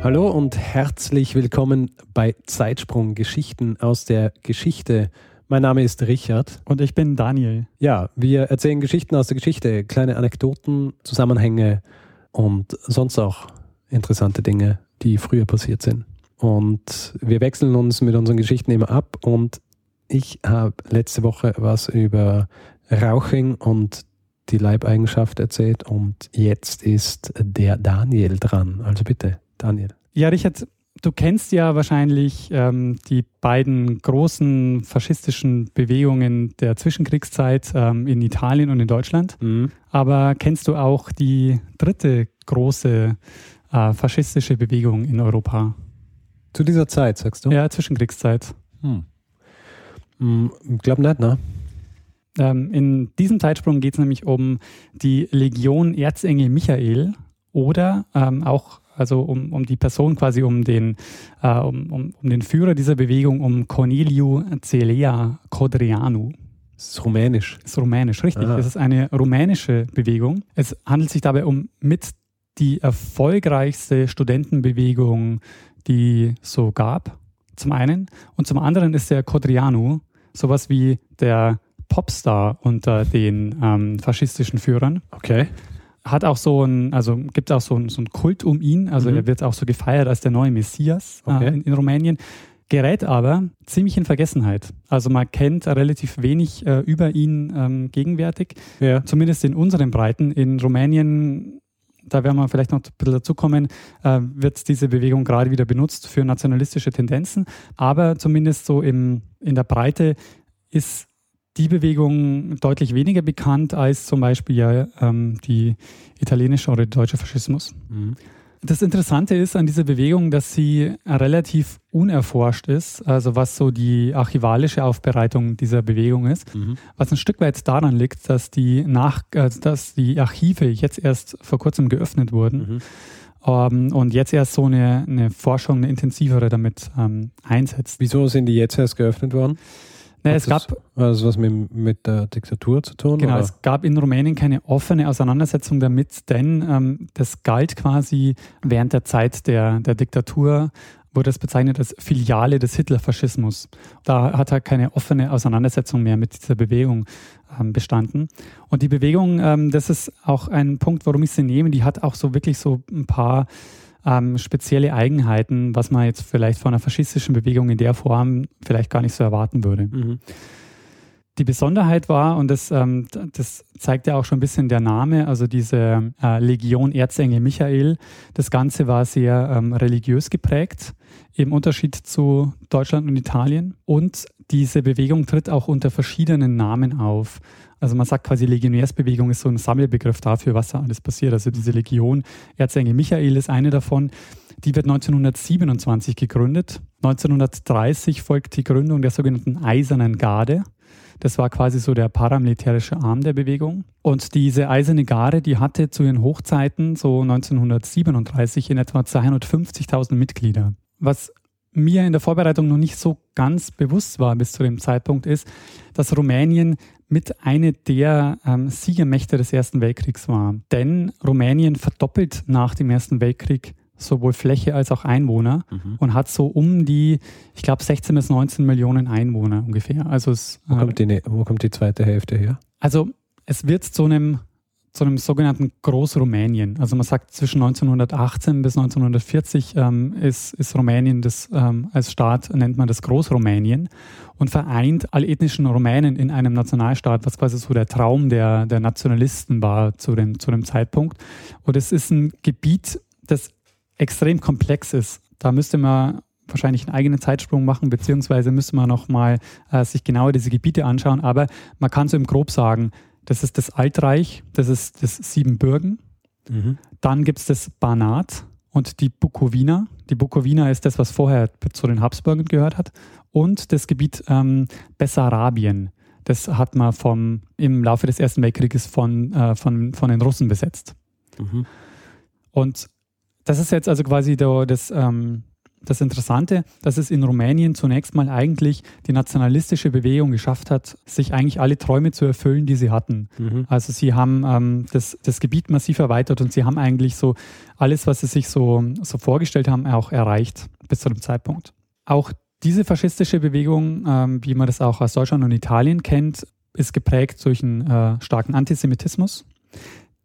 Hallo und herzlich willkommen bei Zeitsprung Geschichten aus der Geschichte. Mein Name ist Richard. Und ich bin Daniel. Ja, wir erzählen Geschichten aus der Geschichte, kleine Anekdoten, Zusammenhänge und sonst auch interessante Dinge, die früher passiert sind. Und wir wechseln uns mit unseren Geschichten immer ab und ich habe letzte Woche was über Rauching und die Leibeigenschaft erzählt und jetzt ist der Daniel dran. Also bitte, Daniel. Ja, Richard, du kennst ja wahrscheinlich ähm, die beiden großen faschistischen Bewegungen der Zwischenkriegszeit ähm, in Italien und in Deutschland. Mhm. Aber kennst du auch die dritte große äh, faschistische Bewegung in Europa? Zu dieser Zeit, sagst du? Ja, Zwischenkriegszeit. Hm. Hm, ich glaube nicht, ne? Ähm, in diesem Zeitsprung geht es nämlich um die Legion Erzengel Michael oder ähm, auch also um, um die Person quasi, um den, äh, um, um, um den Führer dieser Bewegung, um Corneliu Celea Codreanu. Das ist rumänisch. Das ist rumänisch, richtig. Es ist eine rumänische Bewegung. Es handelt sich dabei um mit die erfolgreichste Studentenbewegung, die so gab, zum einen. Und zum anderen ist der Codrianu sowas wie der Popstar unter den ähm, faschistischen Führern. Okay hat auch so ein, also gibt auch so ein, so Kult um ihn, also mhm. er wird auch so gefeiert als der neue Messias äh, okay. äh, in, in, Rumänien, gerät aber ziemlich in Vergessenheit. Also man kennt relativ wenig äh, über ihn ähm, gegenwärtig, ja. zumindest in unseren Breiten. In Rumänien, da werden wir vielleicht noch ein bisschen dazukommen, äh, wird diese Bewegung gerade wieder benutzt für nationalistische Tendenzen, aber zumindest so im, in der Breite ist die Bewegung deutlich weniger bekannt als zum Beispiel ja ähm, die italienische oder der deutsche Faschismus. Mhm. Das Interessante ist an dieser Bewegung, dass sie relativ unerforscht ist, also was so die archivalische Aufbereitung dieser Bewegung ist, mhm. was ein Stück weit daran liegt, dass die, nach, äh, dass die Archive jetzt erst vor kurzem geöffnet wurden. Mhm. Um, ähm, und jetzt erst so eine, eine Forschung, eine intensivere damit ähm, einsetzt. Wieso sind die jetzt erst geöffnet worden? Nee, es gab also was mit, mit der Diktatur zu tun? Genau, oder? es gab in Rumänien keine offene Auseinandersetzung damit, denn ähm, das galt quasi während der Zeit der, der Diktatur, wurde es bezeichnet als Filiale des Hitlerfaschismus. Da hat er keine offene Auseinandersetzung mehr mit dieser Bewegung ähm, bestanden. Und die Bewegung, ähm, das ist auch ein Punkt, warum ich sie nehme, die hat auch so wirklich so ein paar ähm, spezielle Eigenheiten, was man jetzt vielleicht von einer faschistischen Bewegung in der Form vielleicht gar nicht so erwarten würde. Mhm. Die Besonderheit war, und das, ähm, das zeigt ja auch schon ein bisschen der Name, also diese äh, Legion Erzengel Michael, das Ganze war sehr ähm, religiös geprägt, im Unterschied zu Deutschland und Italien. Und diese Bewegung tritt auch unter verschiedenen Namen auf. Also man sagt quasi, Legionärsbewegung ist so ein Sammelbegriff dafür, was da alles passiert. Also diese Legion, Erzengel Michael ist eine davon. Die wird 1927 gegründet. 1930 folgt die Gründung der sogenannten Eisernen Garde. Das war quasi so der paramilitärische Arm der Bewegung. Und diese Eiserne Garde, die hatte zu ihren Hochzeiten, so 1937, in etwa 250.000 Mitglieder. Was mir in der Vorbereitung noch nicht so ganz bewusst war bis zu dem Zeitpunkt, ist, dass Rumänien mit einer der ähm, Siegermächte des Ersten Weltkriegs war. Denn Rumänien verdoppelt nach dem Ersten Weltkrieg sowohl Fläche als auch Einwohner mhm. und hat so um die, ich glaube, 16 bis 19 Millionen Einwohner ungefähr. Also es, wo, kommt die, wo kommt die zweite Hälfte her? Also es wird zu einem zu einem sogenannten Großrumänien. Also man sagt, zwischen 1918 bis 1940 ähm, ist, ist Rumänien das, ähm, als Staat, nennt man das Großrumänien und vereint alle ethnischen Rumänen in einem Nationalstaat, was quasi so der Traum der, der Nationalisten war zu dem, zu dem Zeitpunkt. Und es ist ein Gebiet, das extrem komplex ist. Da müsste man wahrscheinlich einen eigenen Zeitsprung machen, beziehungsweise müsste man nochmal äh, sich genauer diese Gebiete anschauen. Aber man kann so im Grob sagen, das ist das Altreich, das ist das Siebenbürgen. Mhm. Dann gibt es das Banat und die Bukowina. Die Bukowina ist das, was vorher zu den Habsburgern gehört hat. Und das Gebiet ähm, Bessarabien. Das hat man vom, im Laufe des Ersten Weltkrieges von, äh, von, von den Russen besetzt. Mhm. Und das ist jetzt also quasi der, das, ähm, das Interessante, dass es in Rumänien zunächst mal eigentlich die nationalistische Bewegung geschafft hat, sich eigentlich alle Träume zu erfüllen, die sie hatten. Mhm. Also sie haben ähm, das, das Gebiet massiv erweitert und sie haben eigentlich so alles, was sie sich so, so vorgestellt haben, auch erreicht bis zu dem Zeitpunkt. Auch diese faschistische Bewegung, ähm, wie man das auch aus Deutschland und Italien kennt, ist geprägt durch einen äh, starken Antisemitismus,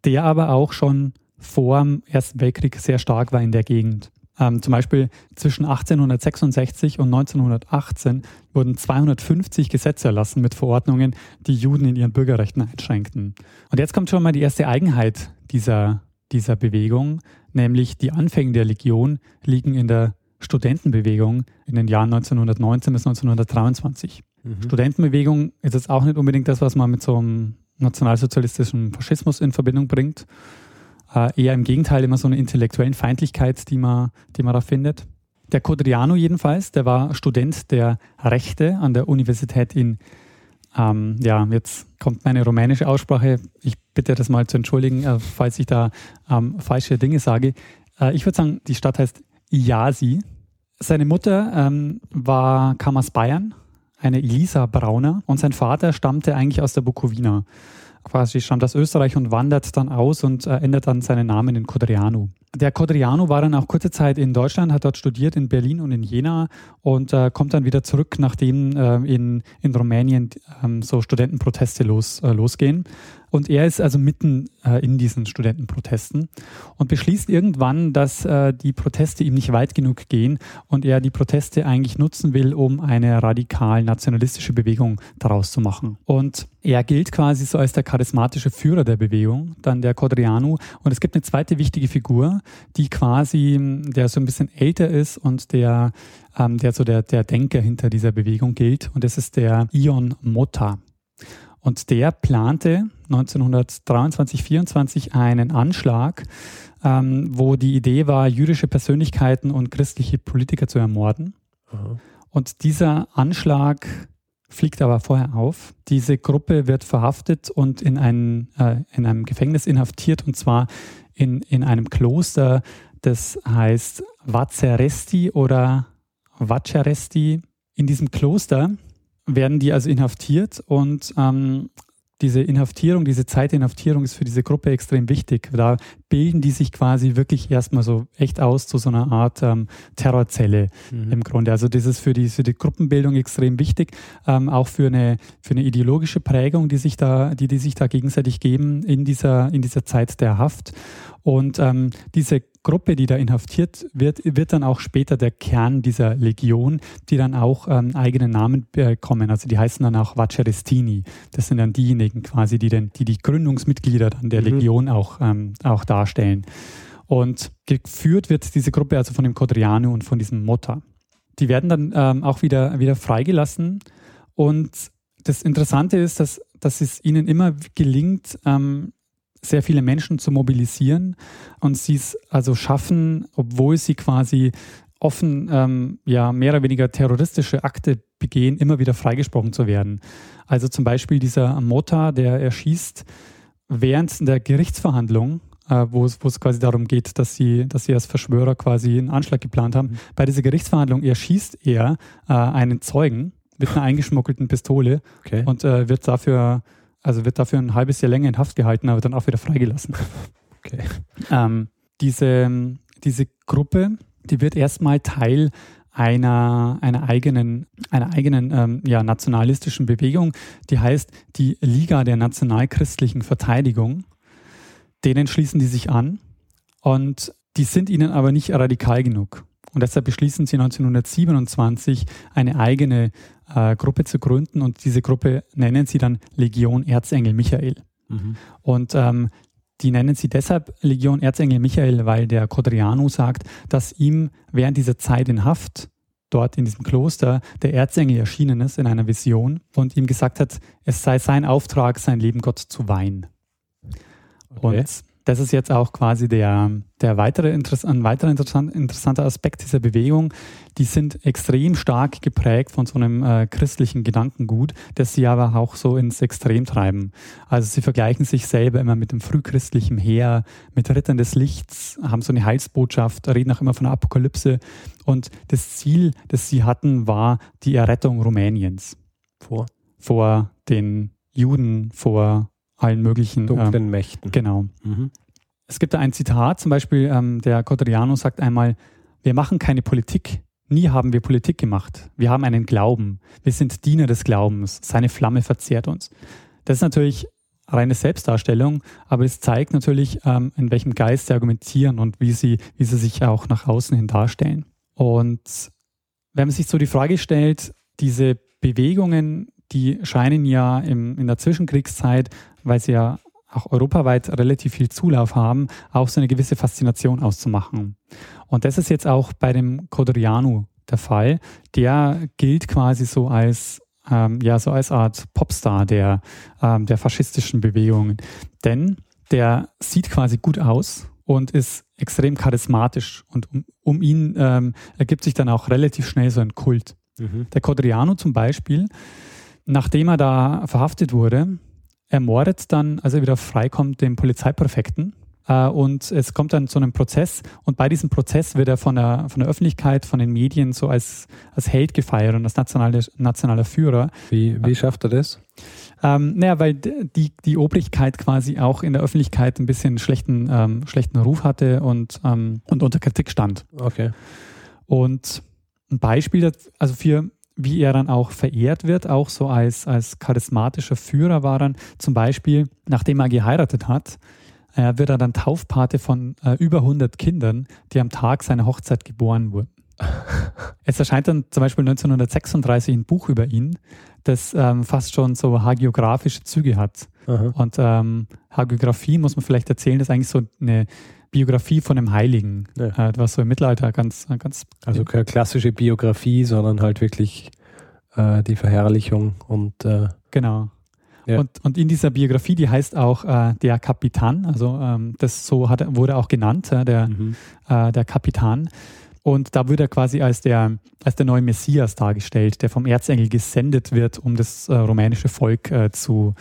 der aber auch schon vor dem Ersten Weltkrieg sehr stark war in der Gegend. Ähm, zum Beispiel zwischen 1866 und 1918 wurden 250 Gesetze erlassen mit Verordnungen, die Juden in ihren Bürgerrechten einschränkten. Und jetzt kommt schon mal die erste Eigenheit dieser, dieser Bewegung, nämlich die Anfänge der Legion liegen in der Studentenbewegung in den Jahren 1919 bis 1923. Mhm. Studentenbewegung ist jetzt auch nicht unbedingt das, was man mit so einem nationalsozialistischen Faschismus in Verbindung bringt, äh, eher im Gegenteil immer so eine intellektuellen Feindlichkeit, die man, die man da findet. Der Codriano jedenfalls, der war Student der Rechte an der Universität in, ähm, ja, jetzt kommt meine rumänische Aussprache. Ich bitte das mal zu entschuldigen, äh, falls ich da ähm, falsche Dinge sage. Äh, ich würde sagen, die Stadt heißt Iasi. Seine Mutter ähm, war, kam aus Bayern, eine Elisa Brauner, und sein Vater stammte eigentlich aus der Bukowina quasi stammt aus Österreich und wandert dann aus und äh, ändert dann seinen Namen in Codriano. Der Codriano war dann auch kurze Zeit in Deutschland, hat dort studiert in Berlin und in Jena und äh, kommt dann wieder zurück, nachdem äh, in, in Rumänien ähm, so Studentenproteste los, äh, losgehen. Und er ist also mitten äh, in diesen Studentenprotesten und beschließt irgendwann, dass äh, die Proteste ihm nicht weit genug gehen und er die Proteste eigentlich nutzen will, um eine radikal nationalistische Bewegung daraus zu machen. Und er gilt quasi so als der charismatische Führer der Bewegung, dann der Codriano. Und es gibt eine zweite wichtige Figur, die quasi, der so ein bisschen älter ist und der, ähm, der so der, der Denker hinter dieser Bewegung gilt. Und das ist der Ion Motta. Und der plante 1923, 24 einen Anschlag, ähm, wo die Idee war, jüdische Persönlichkeiten und christliche Politiker zu ermorden. Aha. Und dieser Anschlag fliegt aber vorher auf. Diese Gruppe wird verhaftet und in, ein, äh, in einem Gefängnis inhaftiert und zwar in, in einem Kloster, das heißt Vazeresti oder Vaceresti. In diesem Kloster werden die also inhaftiert und ähm, diese Inhaftierung, diese Zeit der Inhaftierung ist für diese Gruppe extrem wichtig. Da bilden die sich quasi wirklich erstmal so echt aus zu so einer Art ähm, Terrorzelle mhm. im Grunde. Also das ist für die, für die Gruppenbildung extrem wichtig, ähm, auch für eine, für eine ideologische Prägung, die sich da, die, die sich da gegenseitig geben in dieser, in dieser Zeit der Haft. Und ähm, diese Gruppe, die da inhaftiert wird, wird dann auch später der Kern dieser Legion, die dann auch ähm, eigene Namen bekommen. Also die heißen dann auch Vacerestini. Das sind dann diejenigen quasi, die den, die, die Gründungsmitglieder dann der mhm. Legion auch, ähm, auch darstellen. Und geführt wird diese Gruppe also von dem Codriano und von diesem Motta. Die werden dann ähm, auch wieder, wieder freigelassen. Und das Interessante ist, dass, dass es ihnen immer gelingt, ähm, sehr viele Menschen zu mobilisieren und sie es also schaffen, obwohl sie quasi offen ähm, ja mehr oder weniger terroristische Akte begehen, immer wieder freigesprochen zu werden. Also zum Beispiel dieser Mota, der erschießt während der Gerichtsverhandlung, äh, wo, es, quasi darum geht, dass sie, dass sie als Verschwörer quasi einen Anschlag geplant haben. Mhm. Bei dieser Gerichtsverhandlung erschießt er äh, einen Zeugen mit einer eingeschmuggelten Pistole okay. und äh, wird dafür also wird dafür ein halbes Jahr länger in Haft gehalten, aber dann auch wieder freigelassen. Okay. Ähm, diese, diese Gruppe, die wird erstmal Teil einer, einer eigenen, einer eigenen ähm, ja, nationalistischen Bewegung, die heißt die Liga der nationalchristlichen Verteidigung. Denen schließen die sich an und die sind ihnen aber nicht radikal genug. Und deshalb beschließen sie 1927 eine eigene äh, Gruppe zu gründen und diese Gruppe nennen sie dann Legion Erzengel Michael. Mhm. Und ähm, die nennen sie deshalb Legion Erzengel Michael, weil der Codriano sagt, dass ihm während dieser Zeit in Haft dort in diesem Kloster der Erzengel erschienen ist in einer Vision und ihm gesagt hat, es sei sein Auftrag, sein Leben Gott zu weihen. Okay. Und das ist jetzt auch quasi der, der weitere Interess ein weiterer interessant, interessanter Aspekt dieser Bewegung. Die sind extrem stark geprägt von so einem äh, christlichen Gedankengut, das sie aber auch so ins Extrem treiben. Also sie vergleichen sich selber immer mit dem frühchristlichen Heer, mit Rittern des Lichts, haben so eine Heilsbotschaft, reden auch immer von der Apokalypse. Und das Ziel, das sie hatten, war die Errettung Rumäniens. Vor? Vor den Juden, vor allen möglichen dunklen ähm, Mächten. Genau. Mhm. Es gibt da ein Zitat, zum Beispiel ähm, der Codriano sagt einmal, wir machen keine Politik, nie haben wir Politik gemacht. Wir haben einen Glauben, wir sind Diener des Glaubens, seine Flamme verzehrt uns. Das ist natürlich reine Selbstdarstellung, aber es zeigt natürlich, ähm, in welchem Geist sie argumentieren und wie sie, wie sie sich auch nach außen hin darstellen. Und wenn man sich so die Frage stellt, diese Bewegungen, die scheinen ja im, in der Zwischenkriegszeit weil sie ja auch europaweit relativ viel Zulauf haben, auch so eine gewisse Faszination auszumachen. Und das ist jetzt auch bei dem Codriano der Fall. Der gilt quasi so als ähm, ja so als Art Popstar der ähm, der faschistischen Bewegungen, denn der sieht quasi gut aus und ist extrem charismatisch und um, um ihn ähm, ergibt sich dann auch relativ schnell so ein Kult. Mhm. Der Codriano zum Beispiel, nachdem er da verhaftet wurde, ermordet dann, als er wieder freikommt, den Polizeipräfekten. Äh, und es kommt dann zu einem Prozess und bei diesem Prozess wird er von der, von der Öffentlichkeit, von den Medien so als, als Held gefeiert und als nationale, nationaler Führer. Wie, wie schafft er das? Ähm, naja, weil die, die Obrigkeit quasi auch in der Öffentlichkeit ein bisschen schlechten, ähm, schlechten Ruf hatte und, ähm, und unter Kritik stand. Okay. Und ein Beispiel, also für wie er dann auch verehrt wird, auch so als, als charismatischer Führer war dann zum Beispiel, nachdem er geheiratet hat, äh, wird er dann Taufpate von äh, über 100 Kindern, die am Tag seiner Hochzeit geboren wurden. es erscheint dann zum Beispiel 1936 ein Buch über ihn, das ähm, fast schon so hagiografische Züge hat. Aha. Und ähm, Hagiografie muss man vielleicht erzählen, ist eigentlich so eine Biografie von einem Heiligen, ja. äh, was so im Mittelalter ganz, ganz. Also keine klassische Biografie, sondern halt wirklich äh, die Verherrlichung und. Äh, genau. Ja. Und, und in dieser Biografie, die heißt auch äh, der Kapitan, also ähm, das so hat, wurde auch genannt, äh, der, mhm. äh, der Kapitan. Und da wird er quasi als der, als der neue Messias dargestellt, der vom Erzengel gesendet wird, um das äh, rumänische Volk äh, zu,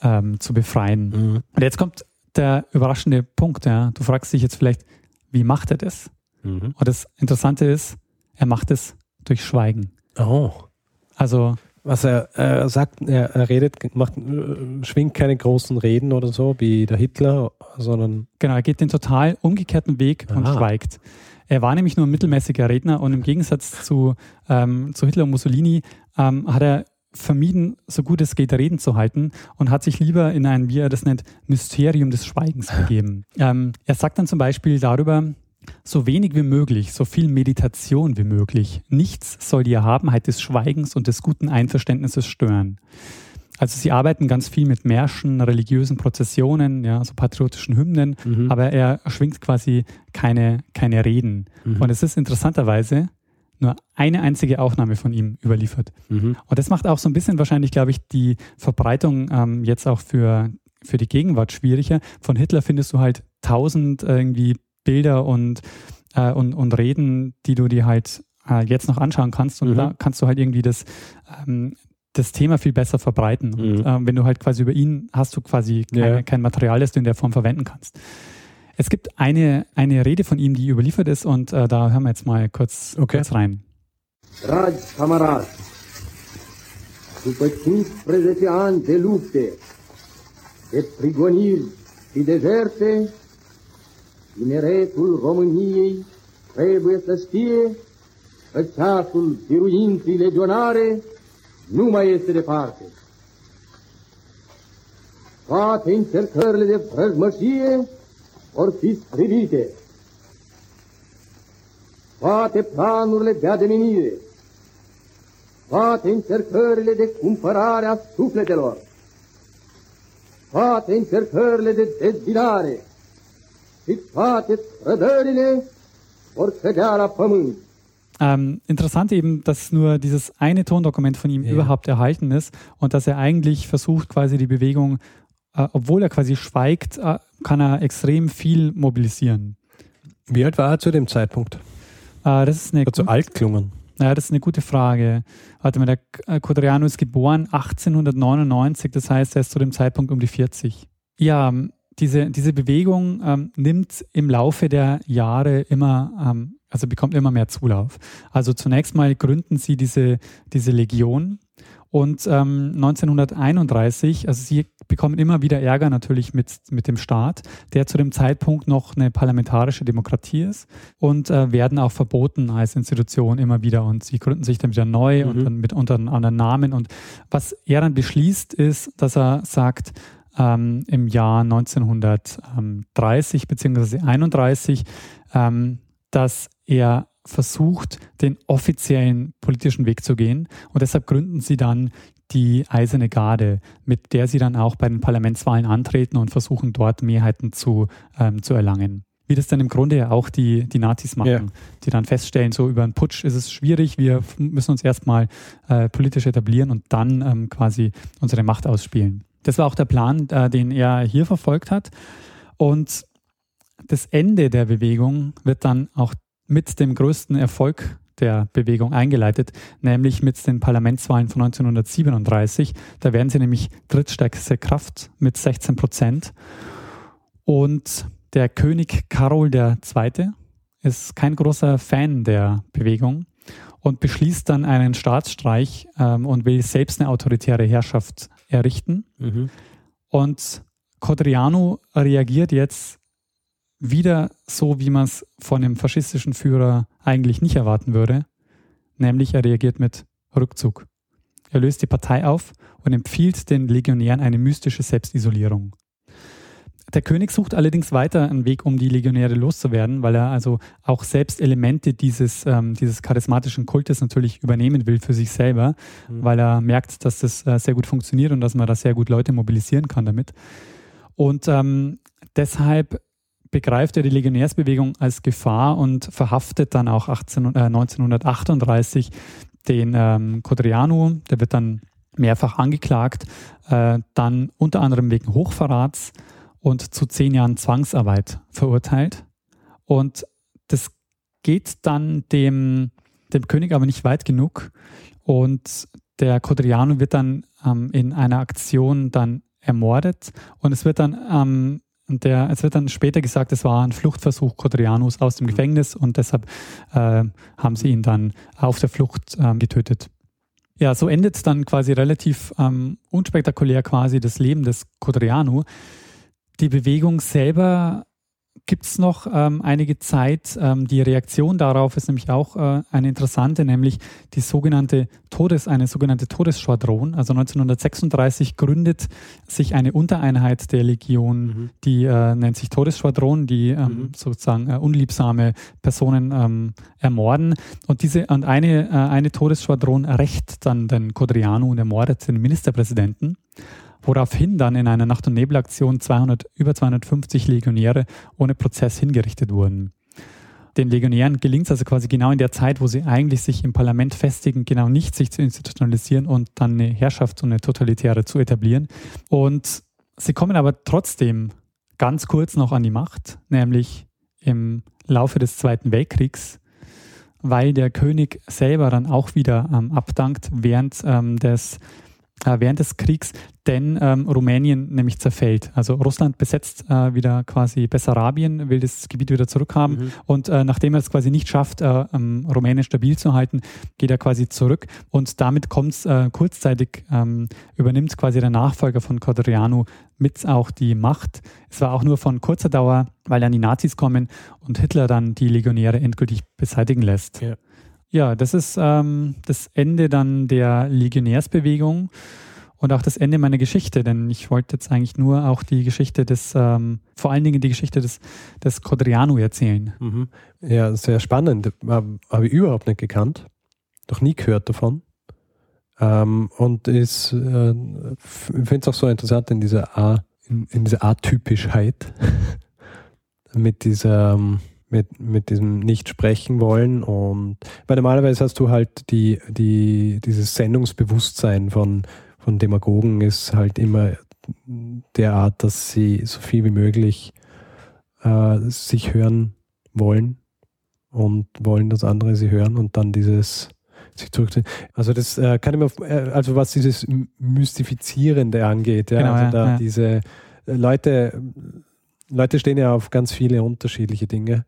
ähm, zu befreien. Mhm. Und jetzt kommt der überraschende Punkt. Ja. Du fragst dich jetzt vielleicht, wie macht er das? Mhm. Und das Interessante ist, er macht es durch Schweigen. Oh. Also. Was er, er sagt, er, er, redet, macht, schwingt keine großen Reden oder so, wie der Hitler, sondern. Genau, er geht den total umgekehrten Weg Aha. und schweigt. Er war nämlich nur ein mittelmäßiger Redner und im Gegensatz zu, ähm, zu Hitler und Mussolini ähm, hat er vermieden, so gut es geht, Reden zu halten und hat sich lieber in ein, wie er das nennt, Mysterium des Schweigens begeben. Ähm, er sagt dann zum Beispiel darüber, so wenig wie möglich, so viel Meditation wie möglich. Nichts soll die Erhabenheit des Schweigens und des guten Einverständnisses stören. Also sie arbeiten ganz viel mit Märschen, religiösen Prozessionen, ja, so patriotischen Hymnen, mhm. aber er schwingt quasi keine, keine Reden. Mhm. Und es ist interessanterweise, nur eine einzige Aufnahme von ihm überliefert. Mhm. Und das macht auch so ein bisschen wahrscheinlich, glaube ich, die Verbreitung ähm, jetzt auch für, für die Gegenwart schwieriger. Von Hitler findest du halt tausend irgendwie Bilder und, äh, und, und Reden, die du dir halt äh, jetzt noch anschauen kannst. Und mhm. da kannst du halt irgendwie das, ähm, das Thema viel besser verbreiten. Und mhm. äh, wenn du halt quasi über ihn hast du quasi keine, ja. kein Material, das du in der Form verwenden kannst. Es gibt eine, eine Rede von ihm, die überliefert ist und äh, da hören wir jetzt mal kurz, okay. kurz rein. Dragi camarazi, după 15 ani de lupte, de prigoniri și dezerte, tineretul României trebuie să știe că ceasul biruinței legionare nu mai este departe. Toate încercările de vrăjmășie vor fi strivite. Toate planurile de ademenire, toate încercările de cumpărare a sufletelor, toate încercările de dezbinare și toate trădările vor cădea la pământ. Ähm, interessant eben, dass nur dieses eine Tondokument von ihm ja. überhaupt erhalten ist und dass er eigentlich versucht, quasi die Bewegung äh, obwohl er quasi schweigt, äh, kann er extrem viel mobilisieren. Wie alt war er zu dem Zeitpunkt? Äh, das ist eine Hat so alt klungen. Ja, das ist eine gute Frage. Warte mal, der Codriano ist geboren 1899, das heißt, er ist zu dem Zeitpunkt um die 40. Ja, diese, diese Bewegung ähm, nimmt im Laufe der Jahre immer, ähm, also bekommt immer mehr Zulauf. Also zunächst mal gründen sie diese, diese Legion und ähm, 1931, also sie bekommen immer wieder Ärger natürlich mit, mit dem Staat, der zu dem Zeitpunkt noch eine parlamentarische Demokratie ist und äh, werden auch verboten als Institution immer wieder und sie gründen sich dann wieder neu mhm. und dann mit unter einem anderen Namen. Und was er dann beschließt, ist, dass er sagt, ähm, im Jahr 1930 bzw. 31, ähm, dass er versucht, den offiziellen politischen Weg zu gehen. Und deshalb gründen sie dann die Eiserne Garde, mit der sie dann auch bei den Parlamentswahlen antreten und versuchen, dort Mehrheiten zu, ähm, zu erlangen. Wie das dann im Grunde ja auch die, die Nazis machen, yeah. die dann feststellen, so über einen Putsch ist es schwierig, wir müssen uns erstmal äh, politisch etablieren und dann ähm, quasi unsere Macht ausspielen. Das war auch der Plan, äh, den er hier verfolgt hat. Und das Ende der Bewegung wird dann auch mit dem größten Erfolg der Bewegung eingeleitet, nämlich mit den Parlamentswahlen von 1937. Da werden sie nämlich drittstärkste Kraft mit 16 Prozent. Und der König Karol II. ist kein großer Fan der Bewegung und beschließt dann einen Staatsstreich ähm, und will selbst eine autoritäre Herrschaft errichten. Mhm. Und Codriano reagiert jetzt wieder so, wie man es von einem faschistischen Führer eigentlich nicht erwarten würde, nämlich er reagiert mit Rückzug. Er löst die Partei auf und empfiehlt den Legionären eine mystische Selbstisolierung. Der König sucht allerdings weiter einen Weg, um die Legionäre loszuwerden, weil er also auch selbst Elemente dieses, ähm, dieses charismatischen Kultes natürlich übernehmen will für sich selber, mhm. weil er merkt, dass das äh, sehr gut funktioniert und dass man da sehr gut Leute mobilisieren kann damit. Und ähm, deshalb begreift er die Legionärsbewegung als Gefahr und verhaftet dann auch 18, äh, 1938 den ähm, Codriano, der wird dann mehrfach angeklagt, äh, dann unter anderem wegen Hochverrats und zu zehn Jahren Zwangsarbeit verurteilt. Und das geht dann dem, dem König aber nicht weit genug. Und der Codriano wird dann ähm, in einer Aktion dann ermordet und es wird dann ähm, und der, es wird dann später gesagt, es war ein Fluchtversuch Codrianus aus dem mhm. Gefängnis und deshalb äh, haben sie ihn dann auf der Flucht ähm, getötet. Ja, so endet dann quasi relativ ähm, unspektakulär quasi das Leben des Codriano. Die Bewegung selber gibt es noch ähm, einige Zeit. Ähm, die Reaktion darauf ist nämlich auch äh, eine interessante, nämlich die sogenannte Todes, eine sogenannte Todesschwadron. Also 1936 gründet sich eine Untereinheit der Legion, mhm. die äh, nennt sich Todesschwadron, die ähm, mhm. sozusagen äh, unliebsame Personen ähm, ermorden. Und diese und eine, äh, eine Todesschwadron rächt dann den Codriano und ermordet den Ministerpräsidenten woraufhin dann in einer Nacht- und Nebelaktion 200, über 250 Legionäre ohne Prozess hingerichtet wurden. Den Legionären gelingt es also quasi genau in der Zeit, wo sie eigentlich sich im Parlament festigen, genau nicht sich zu institutionalisieren und dann eine Herrschaft und eine totalitäre zu etablieren. Und sie kommen aber trotzdem ganz kurz noch an die Macht, nämlich im Laufe des Zweiten Weltkriegs, weil der König selber dann auch wieder ähm, abdankt während ähm, des äh, während des Kriegs, denn ähm, Rumänien nämlich zerfällt. Also Russland besetzt äh, wieder quasi Bessarabien, will das Gebiet wieder zurückhaben mhm. und äh, nachdem er es quasi nicht schafft, äh, ähm, Rumänien stabil zu halten, geht er quasi zurück und damit kommt es äh, kurzzeitig, ähm, übernimmt quasi der Nachfolger von Codriano mit auch die Macht. Es war auch nur von kurzer Dauer, weil dann die Nazis kommen und Hitler dann die Legionäre endgültig beseitigen lässt. Ja. Ja, das ist ähm, das Ende dann der Legionärsbewegung und auch das Ende meiner Geschichte, denn ich wollte jetzt eigentlich nur auch die Geschichte des, ähm, vor allen Dingen die Geschichte des, des Codriano erzählen. Mhm. Ja, sehr spannend. Habe ich überhaupt nicht gekannt. Noch nie gehört davon. Ähm, und ist, äh, finde es auch so interessant in dieser A, in, in dieser Atypischheit mit dieser, ähm, mit, mit diesem nicht sprechen wollen und weil normalerweise hast du halt die, die, dieses Sendungsbewusstsein von, von Demagogen ist halt immer derart, dass sie so viel wie möglich äh, sich hören wollen und wollen, dass andere sie hören und dann dieses sich zurückziehen. Also das äh, kann ich mir, äh, also was dieses Mystifizierende angeht, ja, Genau, also ja, da ja. diese äh, Leute, Leute stehen ja auf ganz viele unterschiedliche Dinge,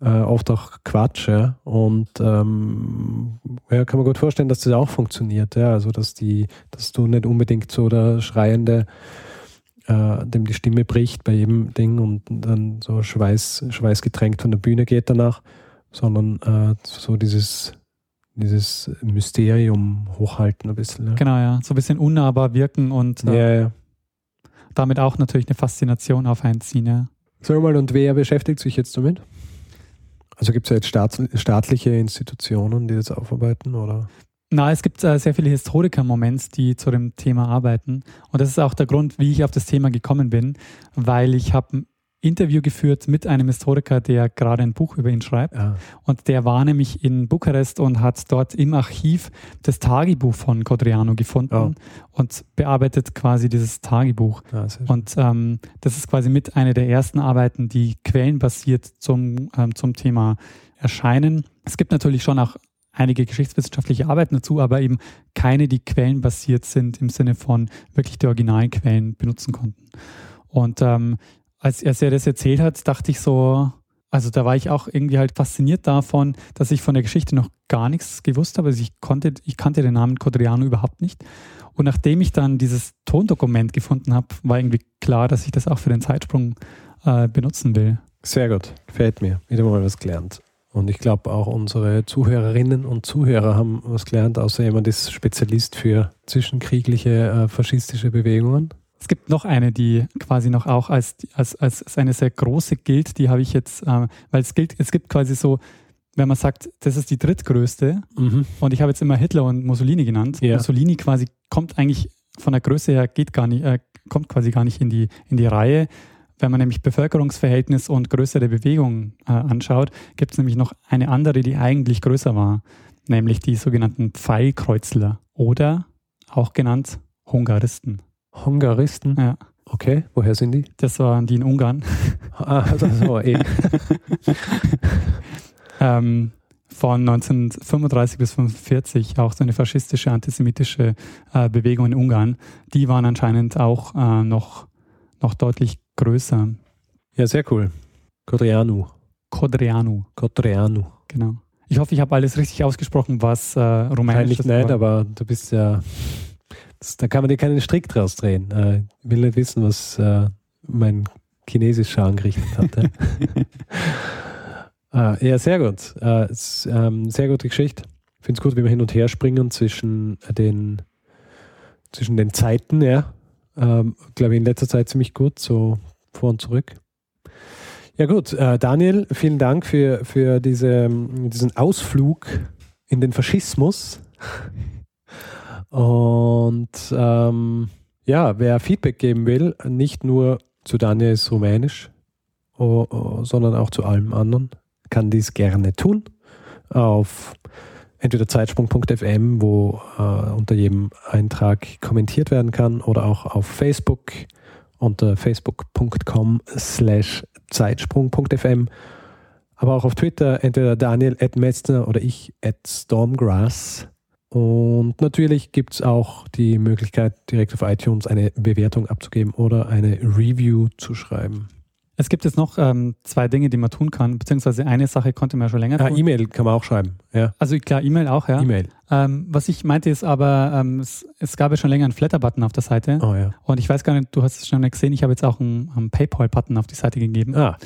äh, oft auch Quatsch, ja, und ähm, ja, kann man gut vorstellen, dass das auch funktioniert, ja, also dass die, dass du nicht unbedingt so der schreiende äh, dem die Stimme bricht bei jedem Ding und dann so Schweiß, schweißgetränkt von der Bühne geht danach, sondern äh, so dieses, dieses Mysterium hochhalten ein bisschen. Ja, Genau, ja. So ein bisschen unnahbar wirken und äh, ja. ja. Damit auch natürlich eine Faszination auf einen ziehen. Ja. Sag mal, und wer beschäftigt sich jetzt damit? Also gibt es ja jetzt staats staatliche Institutionen, die das aufarbeiten, oder? Na, es gibt äh, sehr viele Historiker im Moment, die zu dem Thema arbeiten. Und das ist auch der Grund, wie ich auf das Thema gekommen bin, weil ich habe Interview geführt mit einem Historiker, der gerade ein Buch über ihn schreibt. Ja. Und der war nämlich in Bukarest und hat dort im Archiv das Tagebuch von Codriano gefunden Oh. und bearbeitet quasi dieses Tagebuch. Schön. Und ähm, das ist quasi mit einer der ersten Arbeiten, die quellenbasiert zum, ähm, zum Thema erscheinen. Es gibt natürlich schon auch einige geschichtswissenschaftliche Arbeiten dazu, aber eben keine, die quellenbasiert sind im Sinne von wirklich die originalen Quellen benutzen konnten. Und ähm, als, als er das erzählt hat, dachte ich so, also da war ich auch irgendwie halt fasziniert davon, dass ich von der Geschichte noch gar nichts gewusst habe. Also ich konnte, ich kannte den Namen Codriano überhaupt nicht. Und nachdem ich dann dieses Tondokument gefunden habe, war irgendwie klar, dass ich das auch für den Zeitsprung äh, benutzen will. Sehr gut, gefällt mir. Wieder mal was gelernt. Und ich glaube auch unsere Zuhörerinnen und Zuhörer haben was gelernt, außer jemand ist Spezialist für zwischenkriegliche äh, faschistische Bewegungen. Es gibt noch eine, die quasi noch auch als, als, als, als eine sehr große gilt. Die habe ich jetzt, äh, weil es gilt, es gibt quasi so, wenn man sagt, das ist die drittgrößte, Mhm. und ich habe jetzt immer Hitler und Mussolini genannt. Ja. Mussolini quasi kommt eigentlich von der Größe her, geht gar nicht, äh, kommt quasi gar nicht in die, in die Reihe. Wenn man nämlich Bevölkerungsverhältnis und Größe der Bewegung äh, anschaut, gibt es nämlich noch eine andere, die eigentlich größer war, nämlich die sogenannten Pfeilkreuzler oder auch genannt Hungaristen. Hungaristen. Ja, Okay, woher sind die? das waren die in Ungarn. Ah, also, so, eh. ähm, von 1935 bis 1945 auch so eine faschistische, antisemitische äh, Bewegung in Ungarn. Die waren anscheinend auch äh, noch, noch deutlich größer. Ja, sehr cool. Codrianu. Kodreanu, Codrianu. genau. Ich hoffe, ich habe alles richtig ausgesprochen, was äh, rumänisch ist. nicht, aber du bist ja. Das, da kann man dir keinen Strick draus drehen. Äh, ich will nicht wissen, was äh, mein Chinesisch angerichtet hatte. äh, ja, sehr gut. Äh, es, ähm, sehr gute Geschichte. Ich finde es gut, wie wir hin und her springen zwischen den, zwischen den Zeiten, ja. Ähm, Glaube ich in letzter Zeit ziemlich gut, so vor und zurück. Ja gut, äh, Daniel, vielen Dank für, für diese, diesen Ausflug in den Faschismus. Und ähm, ja, wer Feedback geben will, nicht nur zu Daniels Rumänisch, oh, oh, sondern auch zu allem anderen, kann dies gerne tun. Auf entweder zeitsprung.fm, wo äh, unter jedem Eintrag kommentiert werden kann, oder auch auf Facebook unter facebook.com slash zeitsprung.fm. Aber auch auf Twitter entweder Daniel at Metzner oder ich at Stormgrass. Und natürlich gibt es auch die Möglichkeit, direkt auf iTunes eine Bewertung abzugeben oder eine Review zu schreiben. Es gibt jetzt noch ähm, zwei Dinge, die man tun kann, beziehungsweise eine Sache konnte man ja schon länger Ah, tun. E-Mail kann man auch schreiben. Ja, also klar, E-Mail auch, ja. E-Mail. Ähm, was ich meinte ist aber, ähm, es, es gab ja schon länger einen Flatter-Button auf der Seite. Oh ja. Und ich weiß gar nicht, du hast es schon gesehen, ich habe jetzt auch einen, einen PayPal-Button auf die Seite gegeben. Ah.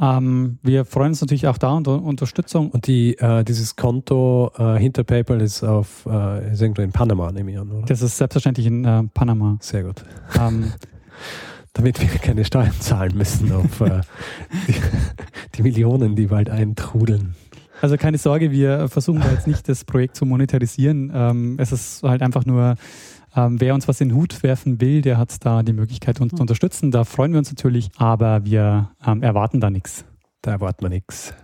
Ähm, wir freuen uns natürlich auch da unter Unterstützung. Und die, äh, dieses Konto äh, hinter PayPal ist auf äh, ist irgendwo in Panama, nehme ich an, oder? Das ist selbstverständlich in äh, Panama. Sehr gut. Ähm, Damit wir keine Steuern zahlen müssen auf äh, die, die Millionen, die bald eintrudeln. also keine Sorge, wir versuchen da jetzt nicht das Projekt zu monetarisieren. Ähm, es ist halt einfach nur, ähm, wer uns was in den Hut werfen will, der hat da die Möglichkeit, uns zu unterstützen. Da freuen wir uns natürlich, aber wir ähm, erwarten da nichts. Da erwartet man nichts.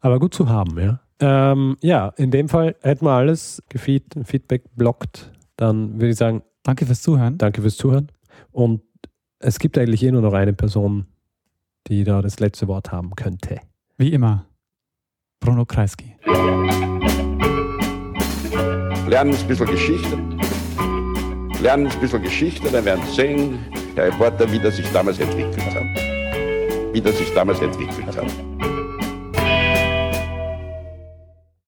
Aber gut zu haben, ja. Ähm, ja, in dem Fall hätten wir alles gefeed, Feedback blockt. Dann würde ich sagen, Danke fürs Zuhören. danke fürs Zuhören. Und es gibt eigentlich eh nur noch eine Person, die da das letzte Wort haben könnte. Wie immer, Bruno Kreisky. Lernen ein bisschen Geschichte. Lernen ein bisschen Geschichte, dann werden Sie sehen, Herr Reporter, wie das sich damals entwickelt hat. Wie das sich damals entwickelt hat.